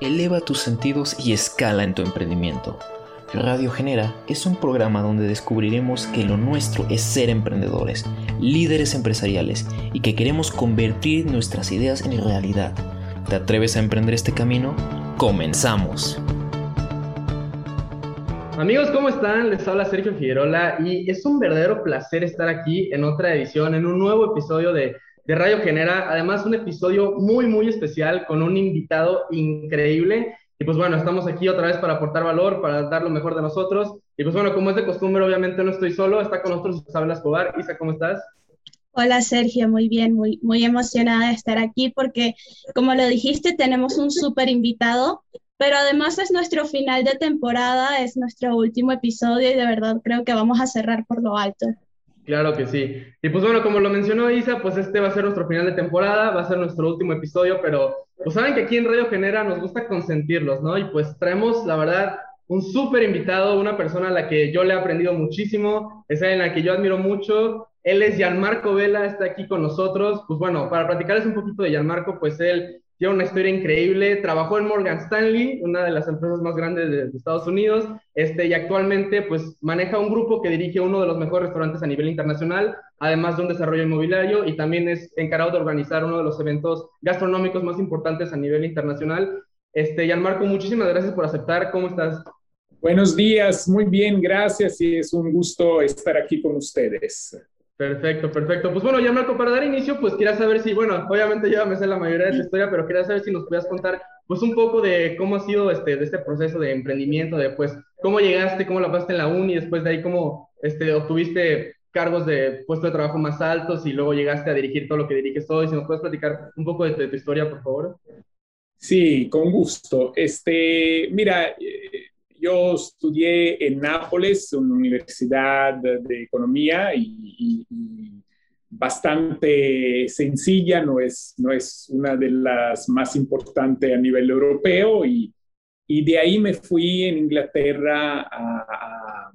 eleva tus sentidos y escala en tu emprendimiento. Radio Genera es un programa donde descubriremos que lo nuestro es ser emprendedores, líderes empresariales y que queremos convertir nuestras ideas en realidad. ¿Te atreves a emprender este camino? ¡Comenzamos! Amigos, ¿cómo están? Les habla Sergio Figueroa y es un verdadero placer estar aquí en otra edición, en un nuevo episodio de de Radio Genera. Además, un episodio muy, muy especial con un invitado increíble. Y pues bueno, estamos aquí otra vez para aportar valor, para dar lo mejor de nosotros. Y pues bueno, como es de costumbre, obviamente no estoy solo, está con nosotros Isabel Escobar. Isa, ¿cómo estás? Hola Sergio, muy bien, muy, muy emocionada de estar aquí porque, como lo dijiste, tenemos un súper invitado, pero además es nuestro final de temporada, es nuestro último episodio y de verdad creo que vamos a cerrar por lo alto. Claro que sí. Y pues bueno, como lo mencionó Isa, pues este va a ser nuestro final de temporada, va a ser nuestro último episodio, pero pues saben que aquí en Radio Genera nos gusta consentirlos, ¿no? Y pues traemos, la verdad, un súper invitado, una persona a la que yo le he aprendido muchísimo, es alguien a la que yo admiro mucho. Él es Gianmarco Vela, está aquí con nosotros. Pues bueno, para platicarles un poquito de Gianmarco, pues él tiene una historia increíble, trabajó en Morgan Stanley, una de las empresas más grandes de, Estados Unidos, este, y actualmente pues maneja un grupo que dirige uno de los mejores restaurantes a nivel internacional, además de un desarrollo inmobiliario, y también es encargado de organizar uno de los eventos gastronómicos más importantes a nivel internacional. Este, Gianmarco, muchísimas gracias por aceptar, ¿cómo estás? Buenos días, muy bien, gracias y es un gusto estar aquí con ustedes. Perfecto, perfecto. Pues bueno, ya Marco, para dar inicio, pues quería saber si, bueno, obviamente ya me sé la mayoría de tu historia, pero quería saber si nos podías contar, pues un poco de cómo ha sido este, de este proceso de emprendimiento, de pues cómo llegaste, cómo la pasaste en la uni, después de ahí cómo este, obtuviste cargos de puesto de trabajo más altos y luego llegaste a dirigir todo lo que diriges hoy. Si nos puedes platicar un poco de, tu historia, por favor. Sí, con gusto. Este, mira, eh, yo estudié en Nápoles, una universidad de economía y, bastante sencilla, no es, no es una de las más importantes a nivel europeo y, de ahí me fui en Inglaterra a,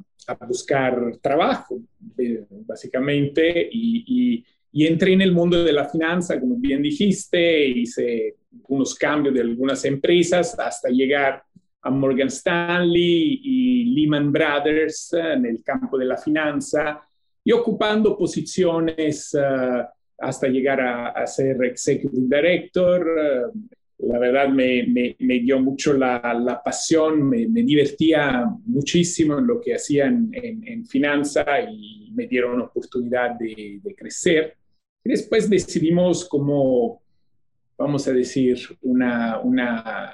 buscar trabajo, eh, básicamente, y, y, entré en el mundo de la finanza, como bien dijiste, hice unos cambios de algunas empresas hasta llegar a Morgan Stanley y Lehman Brothers eh, en el campo de la finanza y ocupando posiciones eh, hasta llegar a, ser executive director. Eh, la verdad me, me, dio mucho la, la pasión, me, divertía muchísimo en lo que hacía en, en, finanza y me dieron oportunidad de, de crecer. Y después decidimos como, vamos a decir, una, una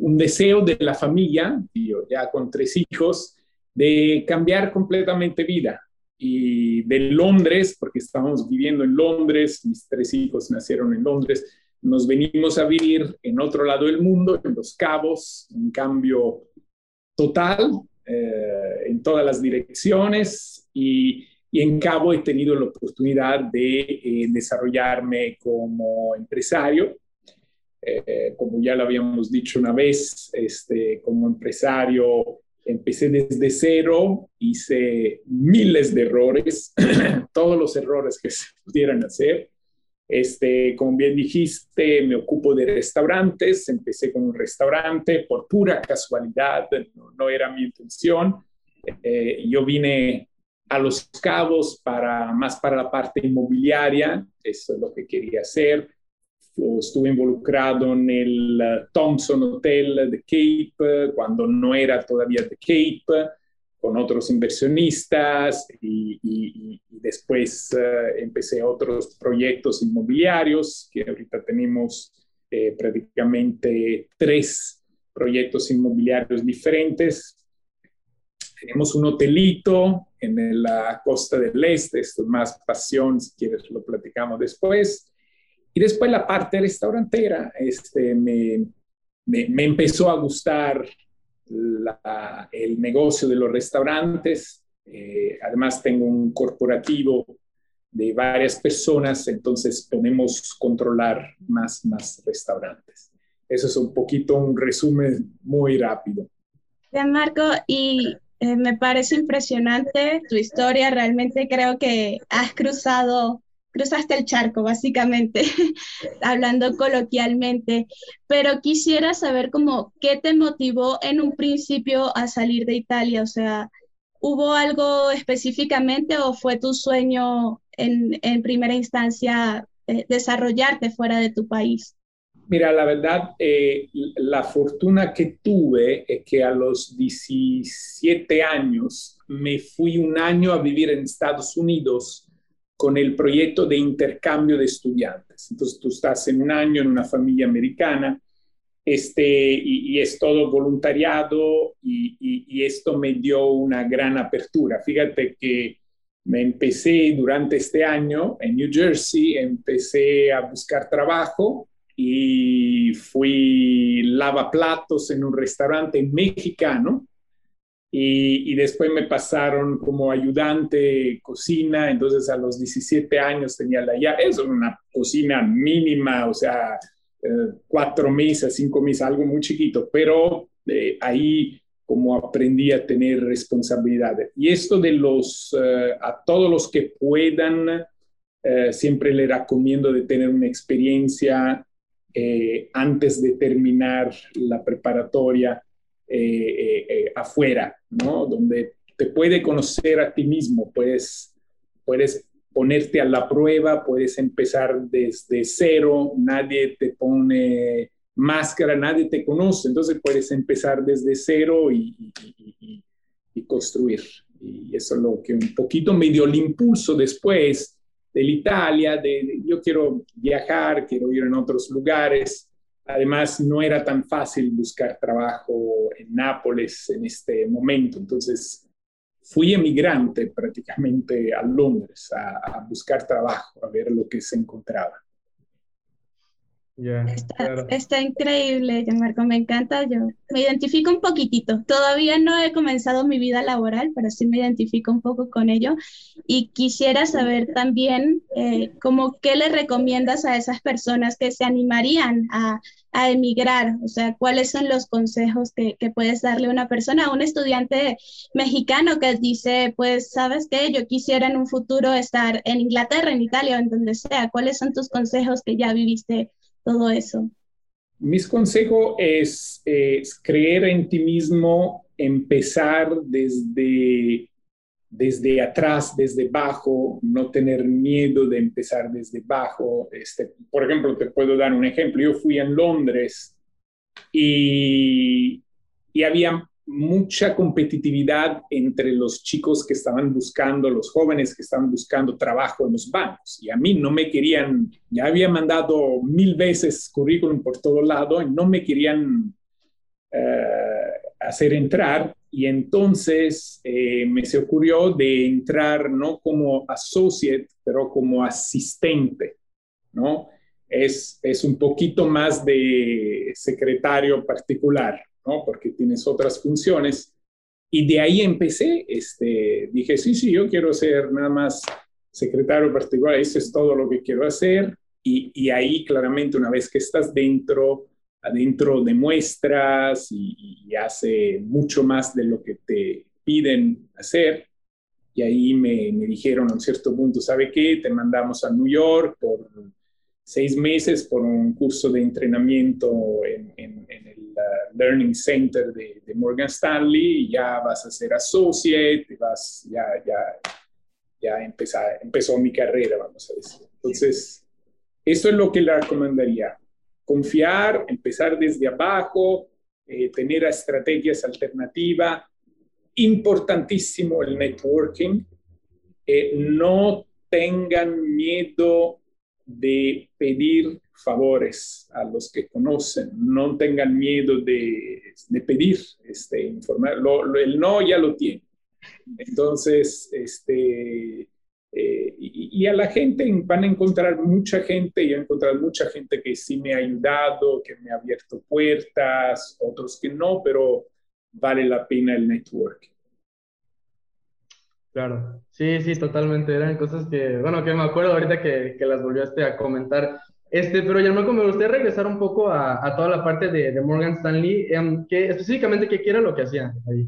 un deseo de la familia, yo ya con tres hijos, de cambiar completamente vida. Y de Londres, porque estamos viviendo en Londres, mis tres hijos nacieron en Londres, nos venimos a vivir en otro lado del mundo, en Los Cabos, un cambio total eh, en todas las direcciones y, en Cabo he tenido la oportunidad de eh, desarrollarme como empresario eh, como ya lo habíamos dicho una vez, este, como empresario empecé desde cero, hice miles de errores, todos los errores que se pudieran hacer. Este, como bien dijiste, me ocupo de restaurantes, empecé con un restaurante por pura casualidad, no, era mi intención. Eh, yo vine a Los Cabos para más para la parte inmobiliaria, eso es lo que quería hacer estuve involucrado en el eh, Thompson Hotel de Cape, cuando no era todavía de Cape, con otros inversionistas y, después eh, empecé otros proyectos inmobiliarios, que ahorita tenemos eh, prácticamente tres proyectos inmobiliarios diferentes. Tenemos un hotelito en la costa del este, esto es más pasión, si quieres lo platicamos después. Y después la parte restaurantera, este, me, me, empezó a gustar el negocio de los restaurantes. Eh, además tengo un corporativo de varias personas, entonces podemos controlar más, más restaurantes. Eso es un poquito un resumen muy rápido. Marco, y eh, me parece impresionante tu historia. Realmente creo que has cruzado cruzaste el charco, básicamente, hablando coloquialmente, pero quisiera saber como qué te motivó en un principio a salir de Italia, o sea, ¿hubo algo específicamente o fue tu sueño en, en primera instancia eh, desarrollarte fuera de tu país? Mira, la verdad, eh, la fortuna que tuve es que a los 17 años me fui un año a vivir en Estados Unidos con el proyecto de intercambio de estudiantes. Entonces tú estás en un año en una familia americana este, y, es todo voluntariado y, y, esto me dio una gran apertura. Fíjate que me empecé durante este año en New Jersey, empecé a buscar trabajo y fui lavaplatos en un restaurante mexicano y, después me pasaron como ayudante cocina, entonces a los 17 años tenía la ya, eso una cocina mínima, o sea, eh, cuatro meses, cinco meses, algo muy chiquito, pero eh, ahí como aprendí a tener responsabilidades. Y esto de los, eh, a todos los que puedan, siempre le recomiendo de tener una experiencia eh, antes de terminar la preparatoria eh, eh, afuera, ¿no? Donde te puede conocer a ti mismo, puedes, puedes ponerte a la prueba, puedes empezar desde cero, nadie te pone máscara, nadie te conoce, entonces puedes empezar desde cero y, y construir. Y eso es lo que un poquito me dio el impulso después de Italia, de, yo quiero viajar, quiero ir en otros lugares. Además, no era tan fácil buscar trabajo en Nápoles en este momento. Entonces, fui emigrante prácticamente a Londres a, a buscar trabajo, a ver lo que se encontraba está, increíble, Marco, me encanta. Yo me identifico un poquitito. Todavía no he comenzado mi vida laboral, pero sí me identifico un poco con ello. Y quisiera saber también, eh, como, ¿qué le recomiendas a esas personas que se animarían a, a emigrar? O sea, ¿cuáles son los consejos que, que, puedes darle a una persona, a un estudiante mexicano que dice, pues, ¿sabes qué? Yo quisiera en un futuro estar en Inglaterra, en Italia, o en donde sea. ¿Cuáles son tus consejos que ya viviste? Todo eso? Mis consejos es, creer en ti mismo, empezar desde, desde atrás, desde abajo, no tener miedo de empezar desde abajo. Este, por ejemplo, te puedo dar un ejemplo. Yo fui en Londres y, y había mucha competitividad entre los chicos que estaban buscando, los jóvenes que estaban buscando trabajo en los bancos. Y a mí no me querían, ya había mandado mil veces currículum por todo lado y no me querían eh, hacer entrar. Y entonces eh, me se ocurrió de entrar no como associate, pero como asistente, ¿no? Es, es un poquito más de secretario particular. Porque tienes otras funciones. Y de ahí empecé, este, dije, sí, sí, yo quiero ser nada más secretario particular, eso es todo lo que quiero hacer. Y, y ahí claramente una vez que estás dentro, adentro demuestras y, y hace mucho más de lo que te piden hacer. Y ahí me, me dijeron a un cierto punto, ¿sabe qué? Te mandamos a New York por seis meses por un curso de entrenamiento en, en, el uh, Learning Center de, de, Morgan Stanley y ya vas a ser associate, vas, ya, ya, ya empezar, empezó mi carrera, vamos a decir. Entonces, eso es lo que le recomendaría. Confiar, empezar desde abajo, eh, tener estrategias alternativas. Importantísimo el networking. Eh, no tengan miedo de pedir favores a los que conocen, no tengan miedo de, de pedir, este, informar, el no ya lo tiene. Entonces, este, eh, y, a la gente van a encontrar mucha gente, y he encontrado mucha gente que sí me ha ayudado, que me ha abierto puertas, otros que no, pero vale la pena el networking. Claro, sí, sí, totalmente. Eran cosas que, bueno, que me acuerdo ahorita que, que las volviste a comentar. Este, pero Marco, me gustaría regresar un poco a, a toda la parte de, de Morgan Stanley, em, que específicamente qué era lo que hacían ahí.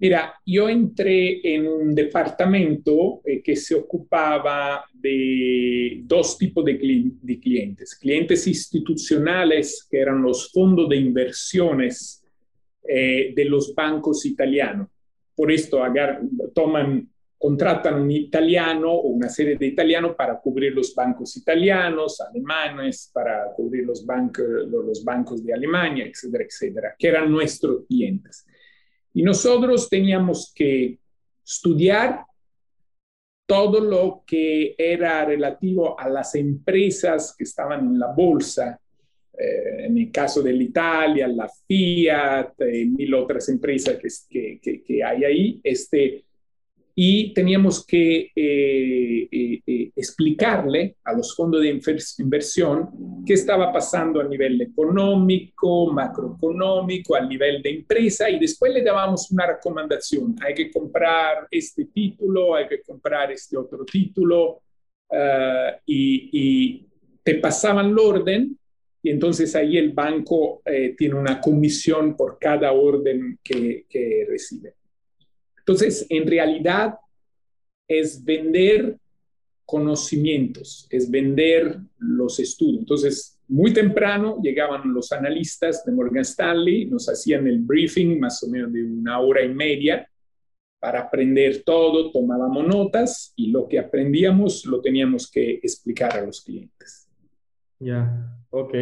Mira, yo entré en un departamento eh, que se ocupaba de dos tipos de, de, clientes. Clientes institucionales, que eran los fondos de inversiones eh, de los bancos italianos. Por esto agar, toman, contratan un italiano o una serie de italianos para cubrir los bancos italianos, alemanes, para cubrir los, bancos, los bancos de Alemania, etcétera, etcétera, que eran nuestros clientes. Y nosotros teníamos que estudiar todo lo que era relativo a las empresas que estaban en la bolsa, eh, en el caso de Italia, la Fiat, y mil otras empresas que, que, que, hay ahí, este, y teníamos que eh, eh, eh, explicarle a los fondos de inversión qué estaba pasando a nivel económico, macroeconómico, a nivel de empresa y después le dábamos una recomendación. Hay que comprar este título, hay que comprar este otro título y, y, te pasaban el orden y entonces ahí el banco tiene una comisión por cada orden que, que recibe. Entonces, en realidad es vender conocimientos, es vender los estudios. Entonces, muy temprano llegaban los analistas de Morgan Stanley, nos hacían el briefing más o menos de una hora y media para aprender todo, tomábamos notas y lo que aprendíamos lo teníamos que explicar a los clientes. Ya, ok.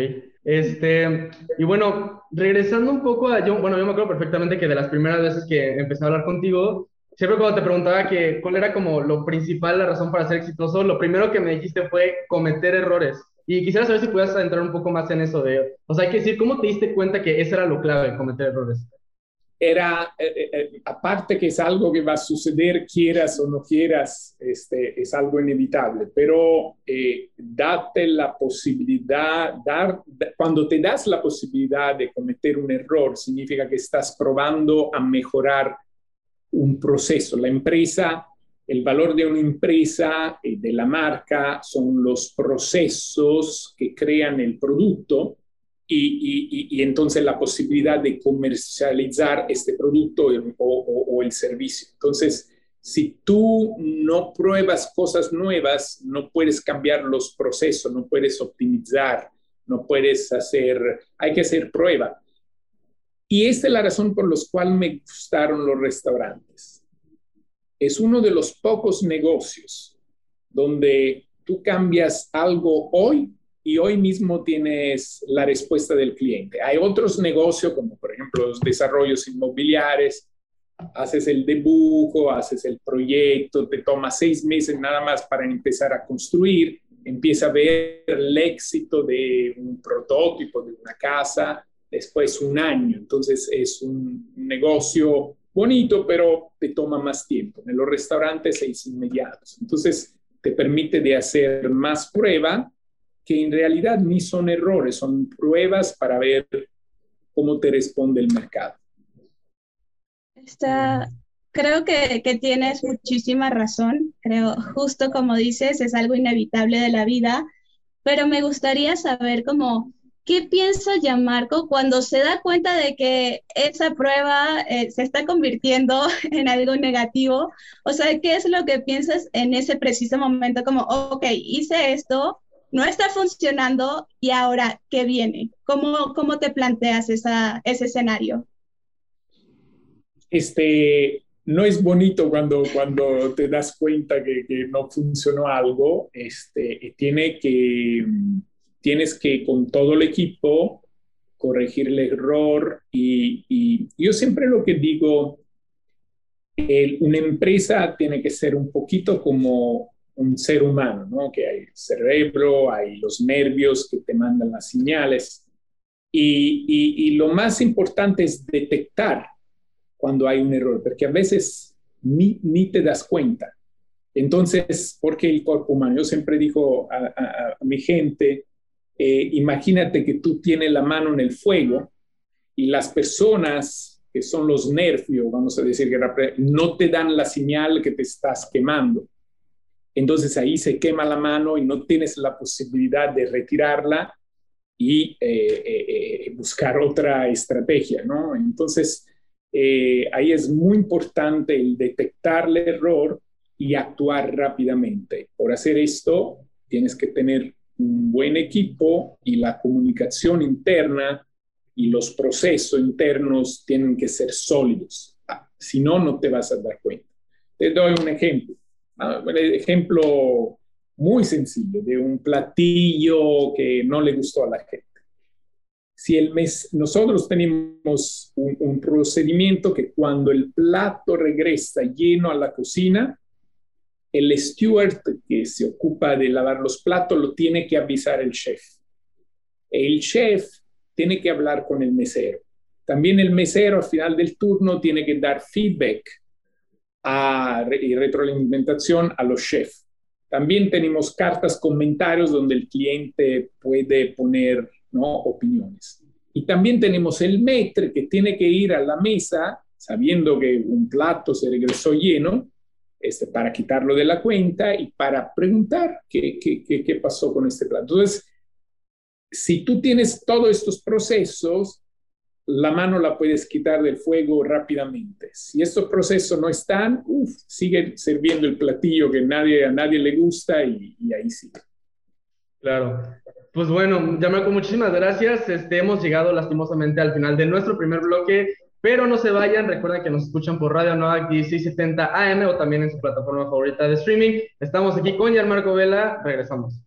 Este, y bueno, regresando un poco a, yo, bueno, yo me acuerdo perfectamente que de las primeras veces que empecé a hablar contigo, siempre cuando te preguntaba que cuál era como lo principal, la razón para ser exitoso, lo primero que me dijiste fue cometer errores. Y quisiera saber si pudieras entrar un poco más en eso de, o sea, hay que decir, ¿cómo te diste cuenta que ese era lo clave, cometer errores? Era, eh, eh, eh, aparte que es algo que va a suceder, quieras o no quieras, este, es algo inevitable, pero date la posibilidad, dar, cuando te das la posibilidad de cometer un error, significa que estás probando a mejorar un proceso. La empresa, el valor de una empresa y de la marca son los procesos que crean el producto y, entonces la posibilidad de comercializar este producto o, el servicio. Entonces, si tú no pruebas cosas nuevas, no puedes cambiar los procesos, no puedes optimizar, no puedes hacer, hay que hacer prueba. Y esta es la razón por la cual me gustaron los restaurantes. Es uno de los pocos negocios donde tú cambias algo hoy y hoy mismo tienes la respuesta del cliente. Hay otros negocios, como por ejemplo los desarrollos inmobiliarios, haces el dibujo, haces el proyecto, te toma seis meses nada más para empezar a construir, empieza a ver el éxito de un prototipo, de una casa, después un año. Entonces es un negocio bonito, pero te toma más tiempo. En los restaurantes es inmediato. Entonces te permite de hacer más prueba que en realidad ni son errores, son pruebas para ver cómo te responde el mercado. Está, creo que, que, tienes muchísima razón. Creo, justo como dices, es algo inevitable de la vida, pero me gustaría saber cómo, ¿qué piensa Gianmarco cuando se da cuenta de que esa prueba eh, se está convirtiendo en algo negativo? O sea, ¿qué es lo que piensas en ese preciso momento? Como, ok, hice esto, no está funcionando y ahora, ¿qué viene? ¿Cómo, cómo te planteas ese escenario? Este, no es bonito cuando, cuando te das cuenta que, no funcionó algo. Este, tiene que, tienes que con todo el equipo corregir el error y yo siempre lo que digo, una empresa tiene que ser un poquito como un ser humano, ¿no? Que hay cerebro, hay los nervios que te mandan las señales. Y, lo más importante es detectar cuando hay un error, porque a veces ni, ni te das cuenta. Entonces, porque el cuerpo humano, yo siempre digo a, mi gente, eh, imagínate que tú tienes la mano en el fuego y las personas que son los nervios, vamos a decir que no te dan la señal que te estás quemando entonces ahí se quema la mano y no tienes la posibilidad de retirarla y eh, eh, eh, buscar otra estrategia, ¿no? Entonces, ahí es muy importante el detectar el error y actuar rápidamente. Por hacer esto, tienes que tener un buen equipo y la comunicación interna y los procesos internos tienen que ser sólidos. Ah, si no, no te vas a dar cuenta. Te doy un ejemplo. Ah, un ejemplo muy sencillo de un platillo que no le gustó a la gente. Si el mes, nosotros tenemos un, un procedimiento que cuando el plato regresa lleno a la cocina, el steward que se ocupa de lavar los platos lo tiene que avisar el chef. El chef tiene que hablar con el mesero. También el mesero al final del turno tiene que dar feedback a, y retroalimentación a los chefs. También tenemos cartas comentarios donde el cliente puede poner opiniones. Y también tenemos el maître que tiene que ir a la mesa sabiendo que un plato se regresó lleno este, para quitarlo de la cuenta y para preguntar qué, qué, qué, pasó con este plato. Entonces, si tú tienes todos estos procesos, la mano la puedes quitar del fuego rápidamente. Si estos procesos no están, uf, sigue sirviendo el platillo que nadie, a nadie le gusta y, ahí sigue. Claro. Pues bueno, Yamarco, muchísimas gracias. Este, hemos llegado lastimosamente al final de nuestro primer bloque. Pero no se vayan, recuerden que nos escuchan por Radio Novak 1670 AM o también en su plataforma favorita de streaming. Estamos aquí con Marco Vela, regresamos.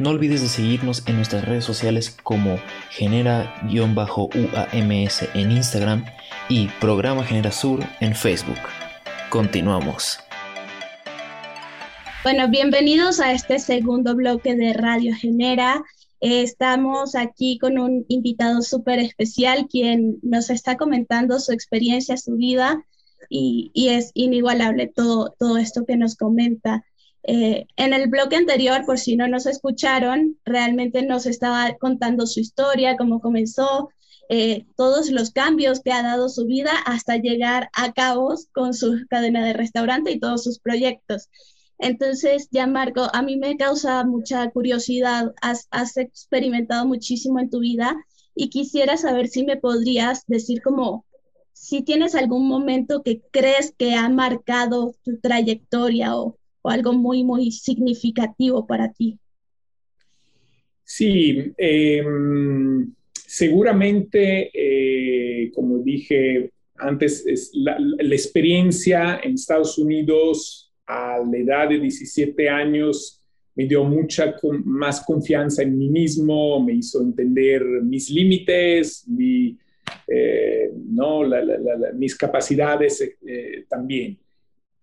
No olvides de seguirnos en nuestras redes sociales como genera-uams en Instagram y Programa Genera Sur en Facebook. Continuamos. Bueno, bienvenidos a este segundo bloque de Radio Genera. estamos aquí con un invitado súper especial quien nos está comentando su experiencia, su vida y, es inigualable todo, todo esto que nos comenta. Eh, en el bloque anterior, por si no nos escucharon, realmente nos estaba contando su historia, cómo comenzó, eh, todos los cambios que ha dado su vida hasta llegar a cabo con su cadena de restaurante y todos sus proyectos. Entonces, ya Marco, a mí me causa mucha curiosidad, has, experimentado muchísimo en tu vida y quisiera saber si me podrías decir como si tienes algún momento que crees que ha marcado tu trayectoria o, algo muy, muy significativo para ti. Sí, em, seguramente, eh, como dije antes, es la, experiencia en Estados Unidos a la edad de 17 años me dio mucha más confianza en mí mismo, me hizo entender mis límites, eh, no, mis capacidades eh, también.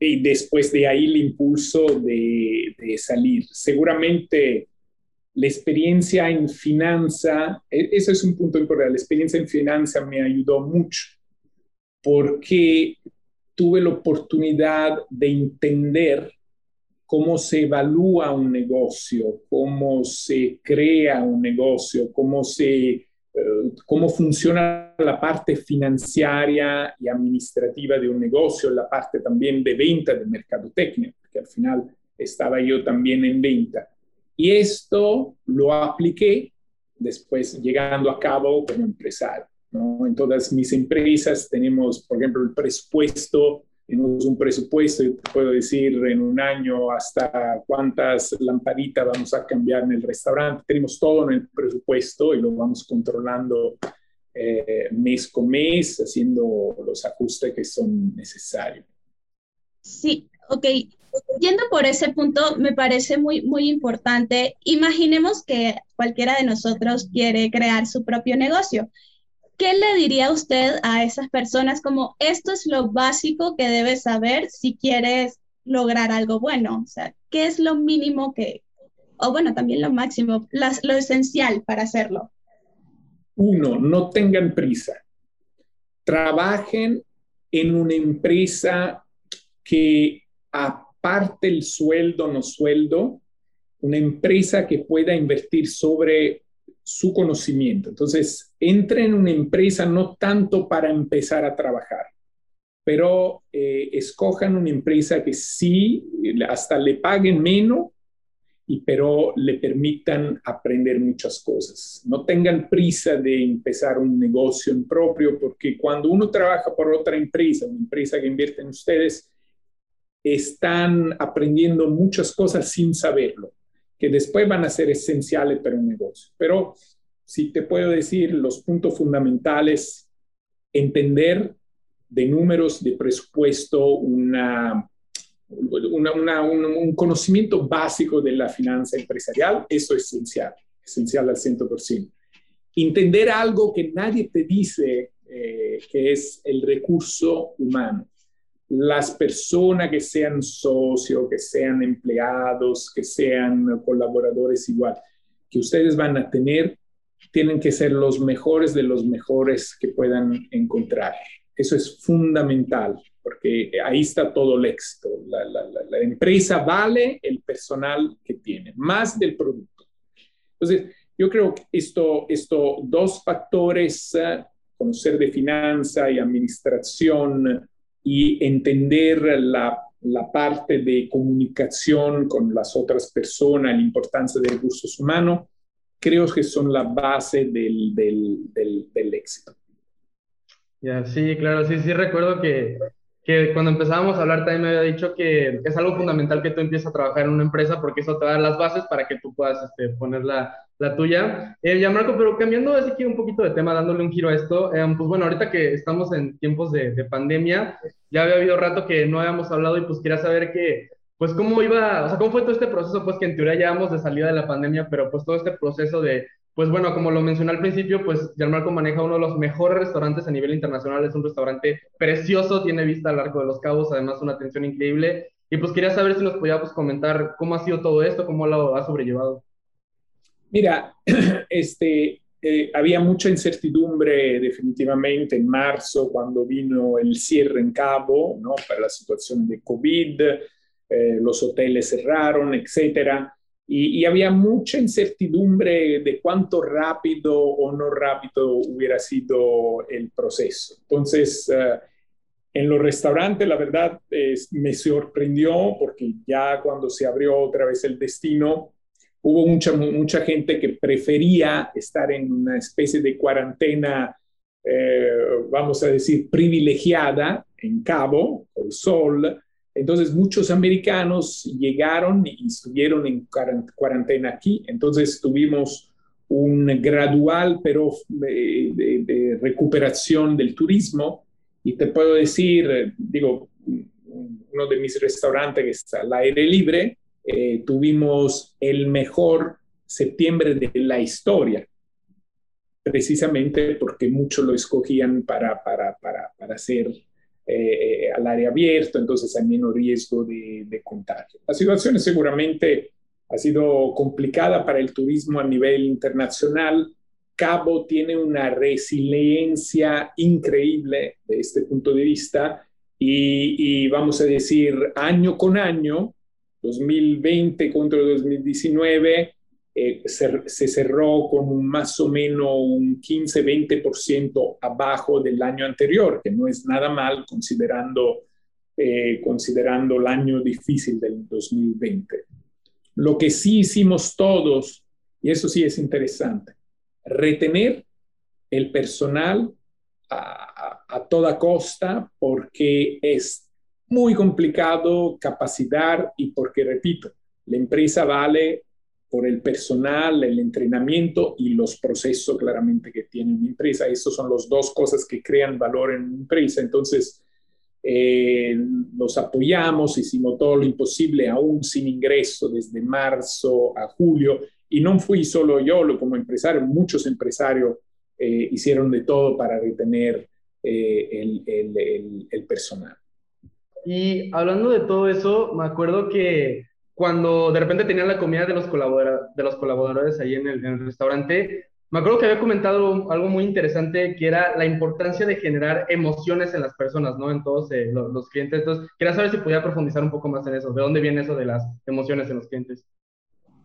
Y después de ahí el impulso de, salir. Seguramente la experiencia en finanza, e, eso es un punto importante, la experiencia en finanza me ayudó mucho porque tuve la oportunidad de entender cómo se evalúa un negocio, cómo se crea un negocio, cómo, se, cómo funciona la parte financiera y administrativa de un negocio, la parte también de venta de mercadotecnia, porque al final estaba yo también en venta. Y esto lo apliqué después llegando a cabo como empresario. En todas mis empresas tenemos, por ejemplo, el presupuesto, tenemos un presupuesto, y te puedo decir en un año hasta cuántas lamparitas vamos a cambiar en el restaurante. Tenemos todo en el presupuesto y lo vamos controlando eh, mes con mes, haciendo los ajustes que son necesarios. Sí, ok. Yendo por ese punto, me parece muy, muy importante. Imaginemos que cualquiera de nosotros quiere crear su propio negocio ¿qué le diría usted a esas personas como esto es lo básico que debes saber si quieres lograr algo bueno? O sea, ¿qué es lo mínimo que, o bueno, también lo máximo, lo esencial para hacerlo? Uno, no tengan prisa. Trabajen en una empresa que aparte el sueldo, no sueldo, una empresa que pueda invertir sobre su conocimiento. Entonces, entre en una empresa no tanto para empezar a trabajar, pero eh, escojan una empresa que sí, hasta le paguen menos, y pero le permitan aprender muchas cosas. No tengan prisa de empezar un negocio en propio, porque cuando uno trabaja por otra empresa, una empresa que invierte en ustedes, están aprendiendo muchas cosas sin saberlo que después van a ser esenciales para un negocio. Pero si te puedo decir los puntos fundamentales, entender de números, de presupuesto, una, un, conocimiento básico de la finanza empresarial, eso es esencial, esencial al 100%. Entender algo que nadie te dice, eh, que es el recurso humano las personas que sean socios, que sean empleados, que sean colaboradores igual, que ustedes van a tener, tienen que ser los mejores de los mejores que puedan encontrar. Eso es fundamental, porque ahí está todo el éxito. La, empresa vale el personal que tiene, más del producto. Entonces, yo creo que estos esto, dos factores, eh, conocer de finanza y administración, y entender la, la, parte de comunicación con las otras personas, la importancia de recursos humanos, creo que son la base del, del, del, éxito. Ya, sí, claro, sí, sí recuerdo que que cuando empezábamos a hablar también me había dicho que es algo fundamental que tú empieces a trabajar en una empresa porque eso te da las bases para que tú puedas este, poner la, la tuya. Eh, ya Marco, pero cambiando así que un poquito de tema, dándole un giro a esto, eh, pues bueno, ahorita que estamos en tiempos de, de, pandemia, ya había habido rato que no habíamos hablado y pues quería saber que, pues cómo iba, o sea, cómo fue todo este proceso, pues que en teoría ya vamos de salida de la pandemia, pero pues todo este proceso de pues bueno, como lo mencioné al principio, pues Gianmarco maneja uno de los mejores restaurantes a nivel internacional, es un restaurante precioso, tiene vista al Arco de los Cabos, además una atención increíble. Y pues quería saber si nos podía pues, comentar cómo ha sido todo esto, cómo lo ha sobrellevado. Mira, este, eh, había mucha incertidumbre definitivamente en marzo cuando vino el cierre en Cabo, ¿no? Para la situación de COVID, eh, los hoteles cerraron, etcétera y, había mucha incertidumbre de cuánto rápido o no rápido hubiera sido el proceso. Entonces, eh, en los restaurantes, la verdad, me sorprendió porque ya cuando se abrió otra vez el destino, hubo mucha, mucha gente que prefería estar en una especie de cuarentena, eh, vamos a decir, privilegiada en Cabo, el sol, entonces muchos americanos llegaron y estuvieron en cuarentena aquí. Entonces tuvimos un gradual pero eh, de, recuperación del turismo. Y te puedo decir, digo, uno de mis restaurantes que está al aire libre, eh, tuvimos el mejor septiembre de la historia, precisamente porque muchos lo escogían para, para, para, para hacer eh, al área abierto, entonces hay menos riesgo de, de contagio. La situación seguramente ha sido complicada para el turismo a nivel internacional. Cabo tiene una resiliencia increíble de este punto de vista y, y, vamos a decir año con año, 2020 contra 2019, eh, se, cerró con más o menos un 15-20% abajo del año anterior, que no es nada mal considerando, eh, considerando el año difícil del 2020. Lo que sí hicimos todos, y eso sí es interesante, retener el personal a, a toda costa porque es muy complicado capacitar y porque, repito, la empresa vale por el personal, el entrenamiento y los procesos claramente que tiene una empresa. Esas son las dos cosas que crean valor en una empresa. Entonces, eh, los apoyamos, hicimos todo lo imposible, aún sin ingreso, desde marzo a julio. Y no fui solo yo como empresario, muchos empresarios eh, hicieron de todo para retener eh, el, el, el personal. Y hablando de todo eso, me acuerdo que cuando de repente tenían la comida de los, de los colaboradores ahí en el, restaurante, me acuerdo que había comentado algo muy interesante que era la importancia de generar emociones en las personas, ¿no? En todos eh, los, clientes. Entonces, quería saber si podía profundizar un poco más en eso. ¿De dónde viene eso de las emociones en los clientes?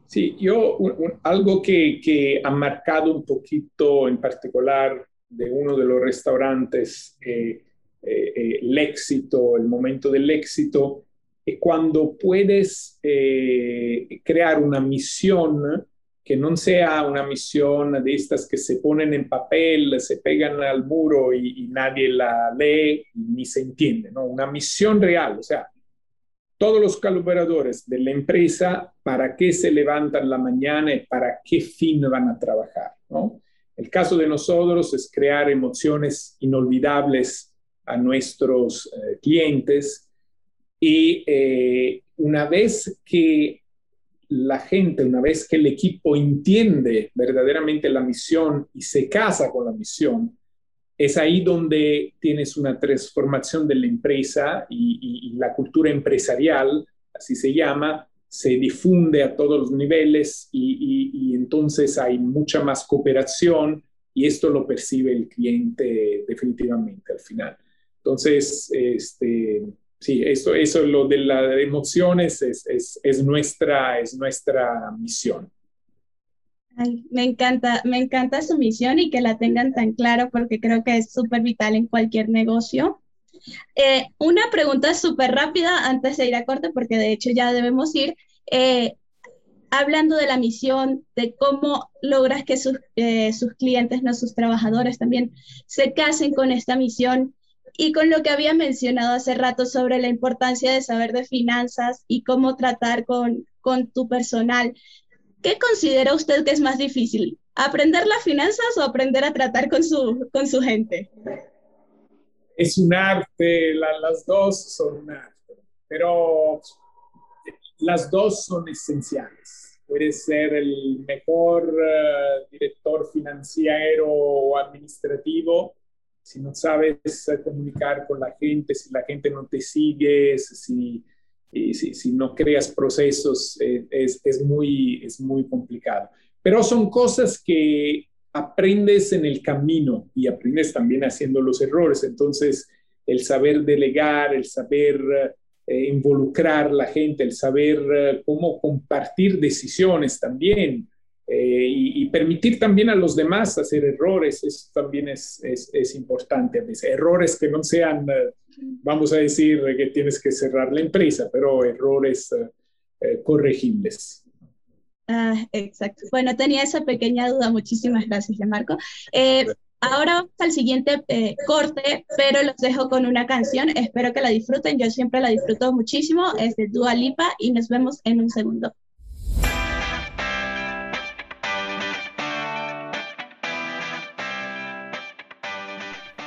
Sí, yo, algo que, que, ha marcado un poquito en particular de uno de los restaurantes, eh, eh, el éxito, el momento del éxito, cuando puedes eh, crear una misión que no sea una misión de estas que se ponen en papel, se pegan al muro y, nadie la lee ni se entiende, ¿no? Una misión real, o sea, todos los colaboradores de la empresa, para qué se levantan la mañana y para qué fin van a trabajar, ¿no? El caso de nosotros es crear emociones inolvidables a nuestros eh, clientes y eh, una vez que la gente, una vez que el equipo entiende verdaderamente la misión y se casa con la misión, es ahí donde tienes una transformación de la empresa y, la cultura empresarial, así se llama, se difunde a todos los niveles y, y, entonces hay mucha más cooperación y esto lo percibe el cliente definitivamente al final. Entonces, este, sí, eso, eso lo de las emociones es, es, es, nuestra, es nuestra misión. me encanta, me encanta su misión y que la tengan tan claro porque creo que es súper vital en cualquier negocio. Eh, una pregunta súper rápida antes de ir a corte, porque de hecho ya debemos ir. Eh, hablando de la misión, de cómo logras que sus, eh, sus clientes, no sus trabajadores también, se casen con esta misión, y con lo que había mencionado hace rato sobre la importancia de saber de finanzas y cómo tratar con, con tu personal, ¿qué considera usted que es más difícil? ¿Aprender las finanzas o aprender a tratar con su, con su gente? Es un arte, las dos son un arte, pero las dos son esenciales. Puedes ser el mejor eh, director financiero o administrativo, si no sabes comunicar con la gente, si la gente no te sigue, si, si, no creas procesos, eh, es, es, muy, es muy complicado. Pero son cosas que aprendes en el camino y aprendes también haciendo los errores. Entonces, el saber delegar, el saber eh, involucrar la gente, el saber eh, cómo compartir decisiones también, eh, y, permitir también a los demás hacer errores, eso también es, es, es importante. Errores que no sean, eh, vamos a decir, que tienes que cerrar la empresa, pero errores eh, corregibles. Ah, exacto. Bueno, tenía esa pequeña duda. Muchísimas gracias, Marco. ahora vamos al siguiente corte, pero los dejo con una canción. Espero que la disfruten. Yo siempre la disfruto muchísimo. Es de Dua Lipa y nos vemos en un segundo.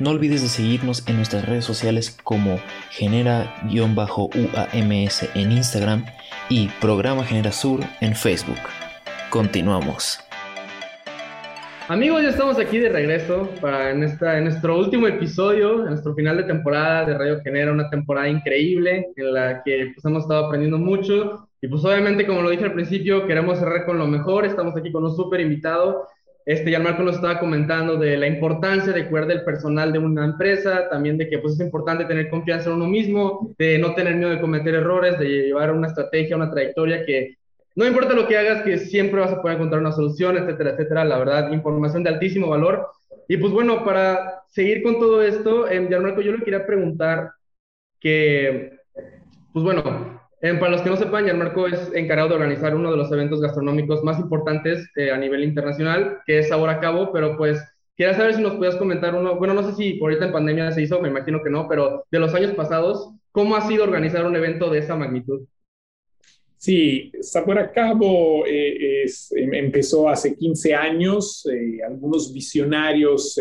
no olvides de seguirnos en nuestras redes sociales como genera-uams en Instagram y Programa Genera Sur en Facebook. Continuamos. Amigos, ya estamos aquí de regreso para en, esta, en nuestro último episodio, en nuestro final de temporada de Radio Genera, una temporada increíble en la que pues, hemos estado aprendiendo mucho y pues obviamente como lo dije al principio, queremos cerrar con lo mejor, estamos aquí con un súper invitado este, ya Marco nos estaba comentando de la importancia de cuidar del personal de una empresa, también de que pues, es importante tener confianza en uno mismo, de no tener miedo de cometer errores, de llevar una estrategia, una trayectoria que no importa lo que hagas, que siempre vas a poder encontrar una solución, etcétera, etcétera. La verdad, información de altísimo valor. Y pues bueno, para seguir con todo esto, eh, Marco, yo le quería preguntar que, pues bueno, para los que no sepan, Marco es encargado de organizar uno de los eventos gastronómicos más importantes eh, a nivel internacional, que es Sabor a Cabo, pero pues quería saber si nos podías comentar uno, bueno, no sé si por ahorita en pandemia se hizo, me imagino que no, pero de los años pasados, ¿cómo ha sido organizar un evento de esa magnitud? Sí, Sabor a Cabo eh, em, empezó hace 15 años, eh, algunos visionarios,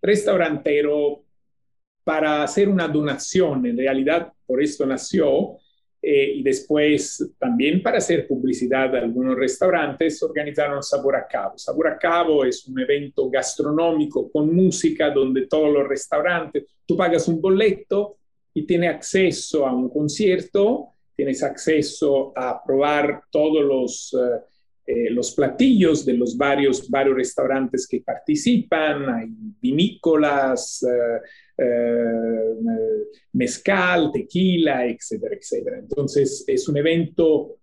restaurantero, para hacer una donación, en realidad por esto nació, eh, y después también para hacer publicidad a algunos restaurantes organizaron Sabor a Cabo. Sabor a Cabo es un evento gastronómico con música donde todos los restaurantes, tú pagas un boleto y tienes acceso a un concierto, tienes acceso a probar todos los, eh, eh, los platillos de los varios, varios restaurantes que participan, hay vinícolas, eh, mezcal, tequila, etcétera, etcétera. Entonces es un evento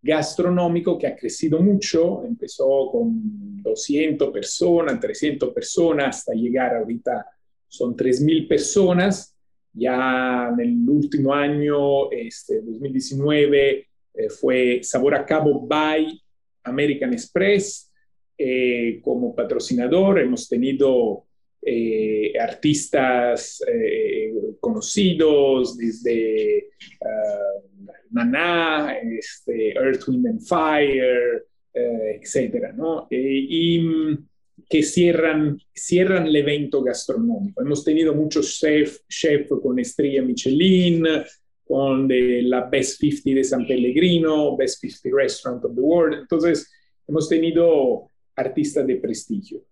gastronómico que ha crecido mucho, empezó con 200 personas, 300 personas, hasta llegar ahorita son 3.000 personas. Ya en el último año, este, 2019, eh, fue Sabor a Cabo by American Express eh, como patrocinador. Hemos tenido eh, artistas eh, conocidos desde uh, Maná, este, Earth, Wind and Fire, eh, etcétera, ¿no? y mm, que cierran, cierran el evento gastronómico. Hemos tenido muchos chefs chef con estrella Michelin, con la Best 50 de San Pellegrino, Best 50 Restaurant of the World. Entonces, hemos tenido artistas de prestigio.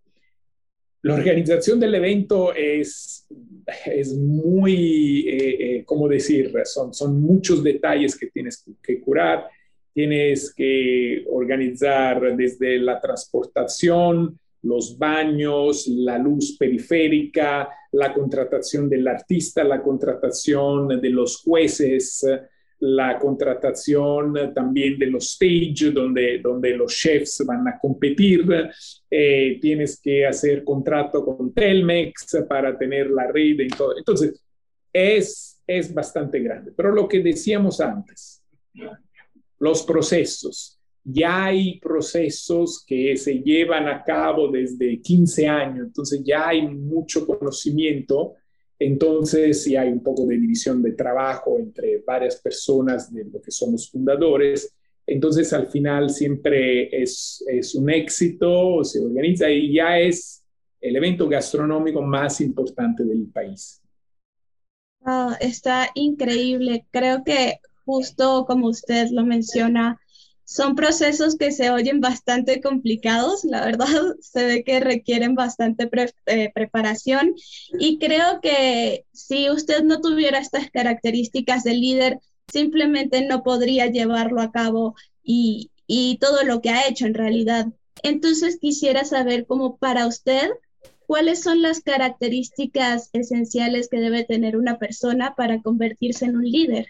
La organización del evento es, es muy, eh, eh, ¿cómo decir? Son, son muchos detalles que tienes que curar. Tienes que organizar desde la transportación, los baños, la luz periférica, la contratación del artista, la contratación de los jueces, la contratación también de los stage donde, donde los chefs van a competir. Eh, tienes que hacer contrato con Telmex para tener la red y todo. Entonces, es, es bastante grande. Pero lo que decíamos antes, los procesos. Ya hay procesos que se llevan a cabo desde 15 años, entonces ya hay mucho conocimiento entonces, si hay un poco de división de trabajo entre varias personas de lo que somos fundadores. Entonces, al final siempre es, es un éxito, se organiza y ya es el evento gastronómico más importante del país. Ah, está increíble. Creo que justo como usted lo menciona, son procesos que se oyen bastante complicados, la verdad, se ve que requieren bastante eh, preparación y creo que si usted no tuviera estas características de líder, simplemente no podría llevarlo a cabo y, y todo lo que ha hecho en realidad. Entonces quisiera saber cómo para usted, ¿cuáles son las características esenciales que debe tener una persona para convertirse en un líder?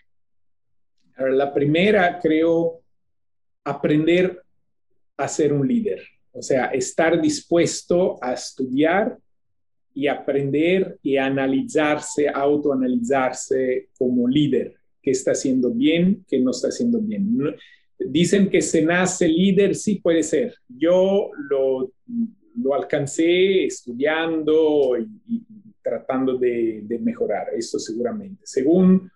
La primera, creo, aprender a ser un líder, o sea, estar dispuesto a estudiar y aprender y analizarse, autoanalizarse como líder, qué está haciendo bien, qué no está haciendo bien. Dicen que se nace líder, sí puede ser. Yo lo, lo alcancé estudiando y, tratando de, de, mejorar, eso seguramente. Según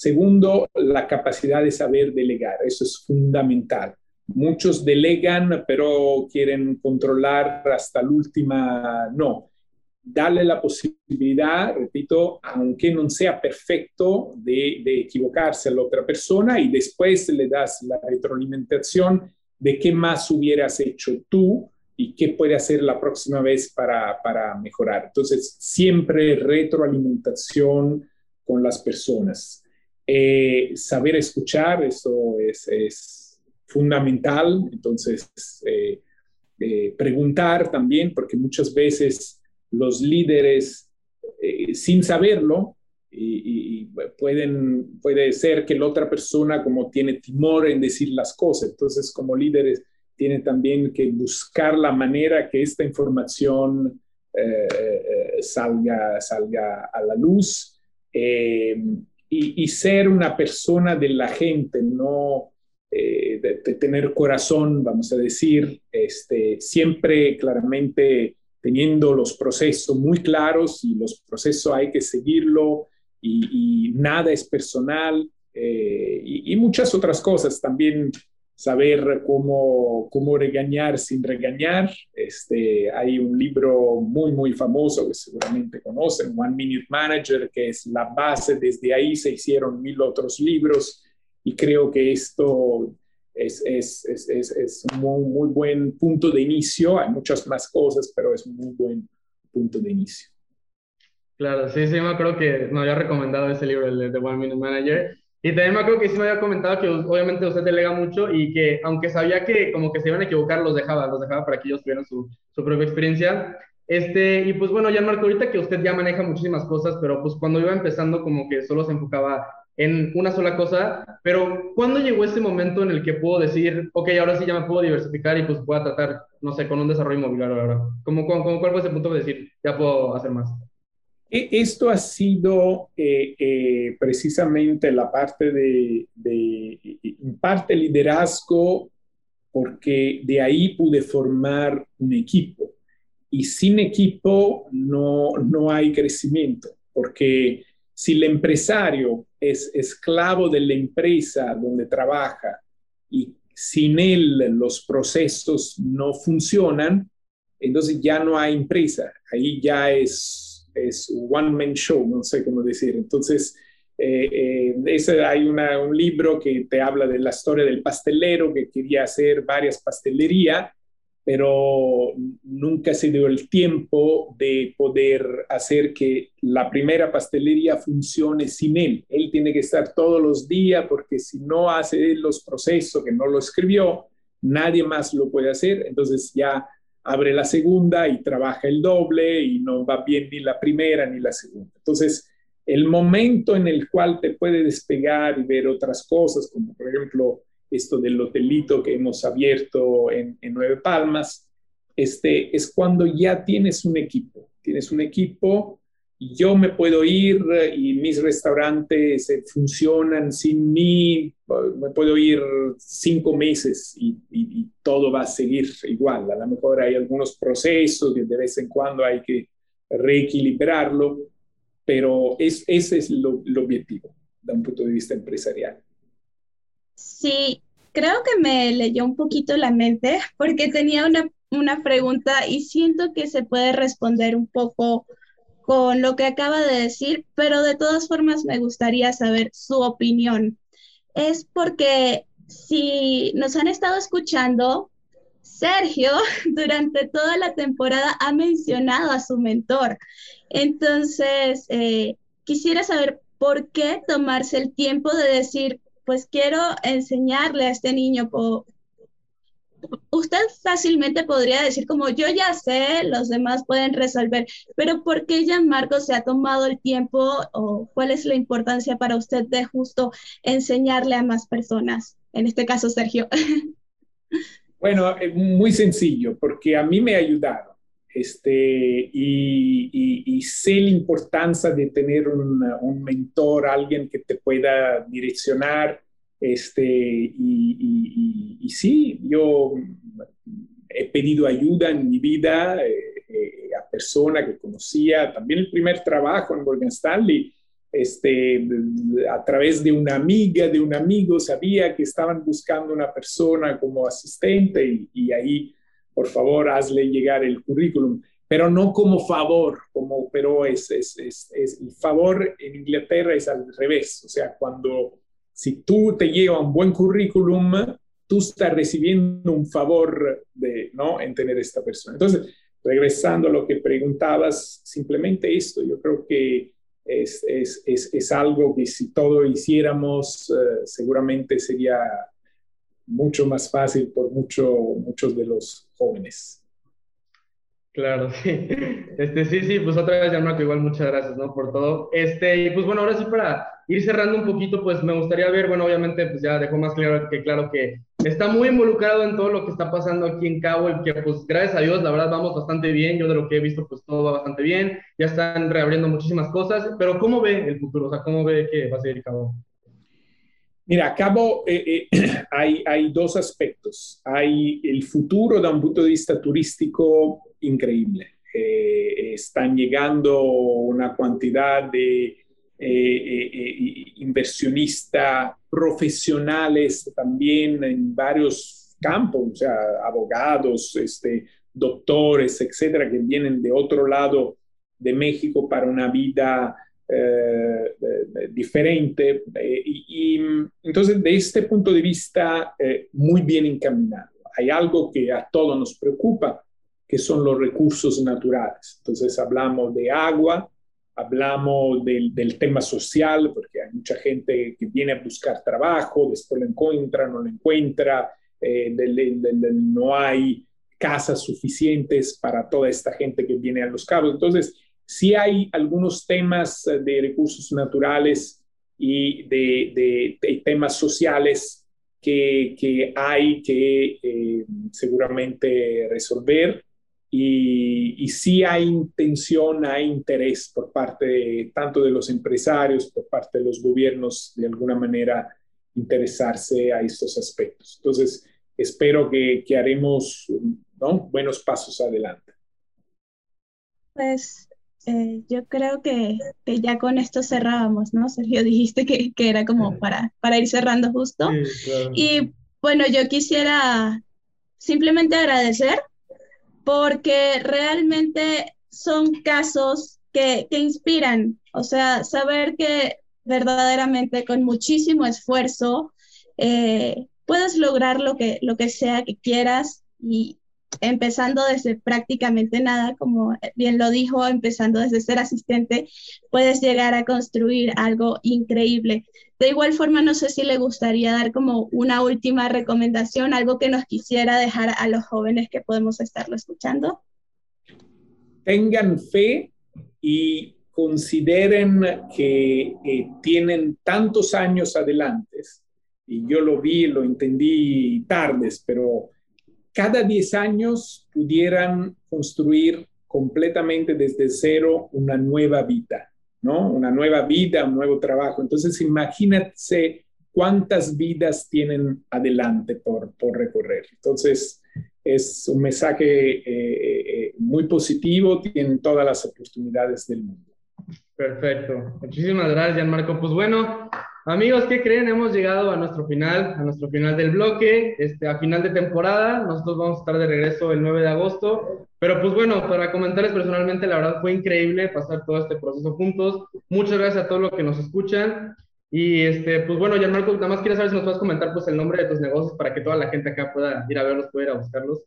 Segundo, la capacidad de saber delegar. Eso es fundamental. Muchos delegan, pero quieren controlar hasta la última. No. Darle la posibilidad, repito, aunque no sea perfecto, de, de equivocarse a la otra persona y después le das la retroalimentación de qué más hubieras hecho tú y qué puede hacer la próxima vez para, para mejorar. Entonces, siempre retroalimentación con las personas. Eh, saber escuchar, eso es, fundamental. Entonces, eh, eh, preguntar también, porque muchas veces los líderes, sin saberlo, pueden, puede ser que la otra persona como tiene timor en decir las cosas. Entonces, como líderes, tiene también que buscar la manera que esta información salga, salga a la luz y, ser una persona de la gente, no eh, de, tener corazón, vamos a decir, este, siempre claramente teniendo los procesos muy claros y los procesos hay que seguirlo y, nada es personal. y, y, muchas otras cosas. También saber cómo, cómo regañar sin regañar. Este, hay un libro muy, muy famoso que seguramente conocen, One Minute Manager, que es la base. Desde ahí se hicieron mil otros libros y creo que esto es, es, es, es un muy, muy, buen punto de inicio. Hay muchas más cosas, pero es un muy buen punto de inicio. Claro, sí, sí, me acuerdo que me había recomendado ese libro, el de One Minute Manager. Y también me acuerdo que sí me había comentado que obviamente usted delega mucho y que aunque sabía que como que se iban a equivocar, los dejaba, los dejaba para que ellos tuvieran su, su propia experiencia. Este, y pues bueno, ya Marco, ahorita que usted ya maneja muchísimas cosas, pero pues cuando iba empezando como que solo se enfocaba en una sola cosa, pero ¿cuándo llegó ese momento en el que puedo decir, ok, ahora sí ya me puedo diversificar y pues puedo tratar, no sé, con un desarrollo inmobiliario ahora? ¿Cómo, cómo, ¿Cuál fue ese punto de decir, ya puedo hacer más? E, esto ha sido eh, eh, precisamente la parte de, en parte liderazgo, porque de ahí pude formar un equipo. Y sin equipo no, no hay crecimiento, porque si el empresario es esclavo de la empresa donde trabaja y sin él los procesos no funcionan, entonces ya no hay empresa, ahí ya es es one man show, no sé cómo decir. Entonces, eh, eh, ese, hay un libro que te habla de la historia del pastelero que quería hacer varias pastelerías, pero nunca se dio el tiempo de poder hacer que la primera pastelería funcione sin él. Él tiene que estar todos los días porque si no hace los procesos, que no lo escribió, nadie más lo puede hacer. Entonces ya abre la segunda y trabaja el doble y no va bien ni la primera ni la segunda. Entonces, el momento en el cual te puede despegar y ver otras cosas, como por ejemplo esto del hotelito que hemos abierto en, en Nueve Palmas, este, es cuando ya tienes un equipo. Tienes un equipo yo me puedo ir eh, y mis restaurantes eh, funcionan sin mí, me puedo ir cinco meses y, todo va a seguir igual. A lo mejor hay algunos procesos que de vez en cuando hay que reequilibrarlo, pero es, ese es el objetivo de un punto de vista empresarial. Sí, creo que me leyó un poquito la mente porque tenía una, una pregunta y siento que se puede responder un poco con lo que acaba de decir, pero de todas formas me gustaría saber su opinión. Es porque si nos han estado escuchando, Sergio durante toda la temporada ha mencionado a su mentor. Entonces, eh, quisiera saber por qué tomarse el tiempo de decir, pues quiero enseñarle a este niño usted fácilmente podría decir como yo ya sé, los demás pueden resolver, pero ¿por qué ya Marco se ha tomado el tiempo o cuál es la importancia para usted de justo enseñarle a más personas? En este caso, Sergio. Bueno, muy sencillo, porque a mí me ha ayudado este, y, sé la importancia de tener un, un mentor, alguien que te pueda direccionar este, y, y, sí, yo he pedido ayuda en mi vida eh, eh, a personas que conocía. También el primer trabajo en Morgan Stanley, este, a través de una amiga, de un amigo, sabía que estaban buscando una persona como asistente y, y ahí, por favor, hazle llegar el currículum pero no como favor, como, pero es, es, es, es, el favor en Inglaterra es al revés, o sea, cuando si tú te llevas un buen currículum, tú estás recibiendo un favor de, ¿no? en tener esta persona. Entonces, regresando a lo que preguntabas, simplemente esto, yo creo que es, es, es, es algo que si todo hiciéramos, uh, seguramente sería mucho más fácil por mucho, muchos de los jóvenes. Claro, sí. Este, sí, sí, pues otra vez, Marco, igual muchas gracias, ¿no? Por todo. Este, y pues bueno, ahora sí para ir cerrando un poquito, pues me gustaría ver, bueno, obviamente, pues ya dejó más claro que claro que está muy involucrado en todo lo que está pasando aquí en Cabo y que pues gracias a Dios, la verdad, vamos bastante bien. Yo de lo que he visto, pues todo va bastante bien. Ya están reabriendo muchísimas cosas, pero ¿cómo ve el futuro? O sea, ¿cómo ve que va a seguir Cabo? Mira, Cabo eh, eh, hay, hay dos aspectos. Hay el futuro de un punto de vista turístico increíble. Eh, están llegando una cantidad de inversionistas profesionales también en varios campos, o sea, abogados, este, doctores, etcétera, que vienen de otro lado de México para una vida eh, diferente. Eh, y, entonces, de este punto de vista, eh, muy bien encaminado. Hay algo que a todos nos preocupa, que son los recursos naturales. Entonces, hablamos de agua, hablamos del, tema social, porque hay mucha gente que viene a buscar trabajo, después lo encuentra, no lo encuentra, no hay casas suficientes para toda esta gente que viene a los cabos. Entonces, sí hay algunos temas eh, de recursos naturales y de, temas sociales que, hay que eh, seguramente resolver. Y, y, sí hay intención, hay interés por parte tanto de los empresarios, por parte de los gobiernos, de alguna manera interesarse a estos aspectos. Entonces, espero que, que haremos buenos pasos adelante. Pues eh, yo creo que, ya con esto cerrábamos, ¿no? Sergio, dijiste que, era como para, para ir cerrando justo. Y bueno, yo quisiera simplemente agradecer porque realmente son casos que, inspiran, o sea, saber que verdaderamente con muchísimo esfuerzo eh, puedes lograr lo que, lo que sea que quieras y, empezando desde prácticamente nada, como bien lo dijo, empezando desde ser asistente, puedes llegar a construir algo increíble. De igual forma, no sé si le gustaría dar como una última recomendación, algo que nos quisiera dejar a los jóvenes que podemos estarlo escuchando. Tengan fe y consideren que tienen tantos años adelante. Y yo lo vi, lo entendí tardes, pero cada 10 años pudieran construir completamente desde cero una nueva vida, ¿no? Una nueva vida, un nuevo trabajo. Entonces, imagínense cuántas vidas tienen adelante por, por recorrer. Entonces, es un mensaje eh, eh, muy positivo, tienen todas las oportunidades del mundo. Perfecto. Muchísimas gracias, Marco. Pues bueno, Amigos, ¿qué creen? Hemos llegado a nuestro final, a nuestro final del bloque, este, a final de temporada. Nosotros vamos a estar de regreso el 9 de agosto. Pero pues bueno, para comentarles personalmente, la verdad fue increíble pasar todo este proceso juntos. Muchas gracias a todos los que nos escuchan. Y este, pues bueno, Marco, nada más quiero saber si nos puedes comentar pues el nombre de tus negocios para que toda la gente acá pueda ir a verlos, pueda ir a buscarlos.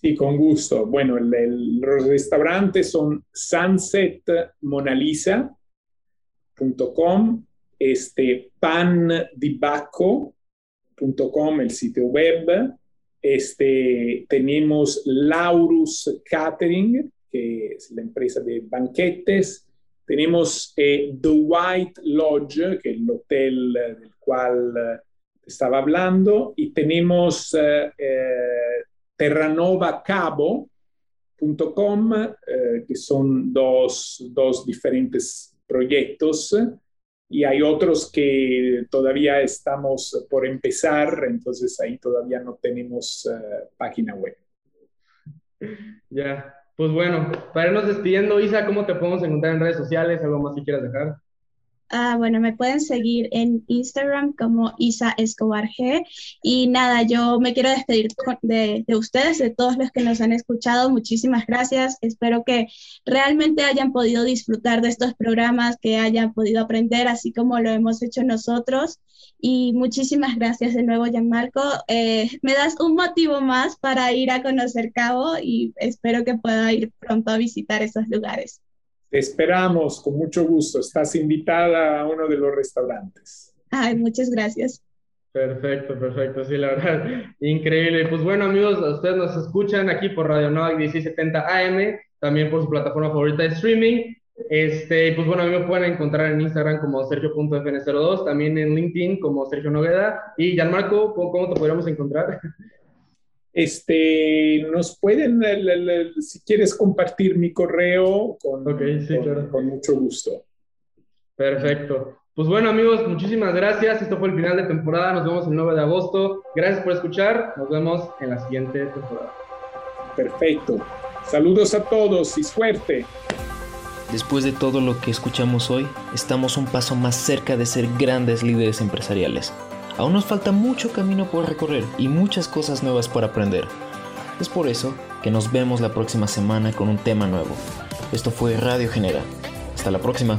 Sí, con gusto. Bueno, los restaurantes son sunsetmonalisa.com este, pandibacco.com, el sitio web. Este, tenemos Laurus Catering, que es la empresa de banquetes. Tenemos eh, The White Lodge, que es el hotel del cual eh, estaba hablando. Y tenemos eh, terranovacabo.com, que son dos, dos diferentes proyectos y hay otros que todavía estamos por empezar, entonces ahí todavía no tenemos eh, página web. Ya, pues bueno, para irnos despidiendo, Isa, ¿cómo te podemos encontrar en redes sociales? ¿Algo más que quieras dejar? Ah, bueno, me pueden seguir en Instagram como Isa Escobar G. Y nada, yo me quiero despedir de, de, ustedes, de todos los que nos han escuchado. Muchísimas gracias. Espero que realmente hayan podido disfrutar de estos programas, que hayan podido aprender, así como lo hemos hecho nosotros. Y muchísimas gracias de nuevo, Gianmarco. Eh, me das un motivo más para ir a conocer Cabo y espero que pueda ir pronto a visitar esos lugares. Te esperamos con mucho gusto. Estás invitada a uno de los restaurantes. Ay, muchas gracias. Perfecto, perfecto. Sí, la verdad, increíble. Pues bueno, amigos, ustedes nos escuchan aquí por Radio Nova 1670 AM, también por su plataforma favorita de streaming. Este, pues bueno, a mí me pueden encontrar en Instagram como sergio.fn02, también en LinkedIn como Sergio Nogueda. Y Gianmarco, ¿cómo te podríamos encontrar? Este, nos pueden, si quieres compartir mi correo, con, con, mucho gusto. Perfecto. Pues bueno, amigos, muchísimas gracias. Esto fue el final de temporada. Nos vemos el 9 de agosto. Gracias por escuchar. Nos vemos en la siguiente temporada. Perfecto. Saludos a todos y suerte. Después de todo lo que escuchamos hoy, estamos un paso más cerca de ser grandes líderes empresariales. Aún nos falta mucho camino por recorrer y muchas cosas nuevas por aprender. Es por eso que nos vemos la próxima semana con un tema nuevo. Esto fue Radio Genera. Hasta la próxima.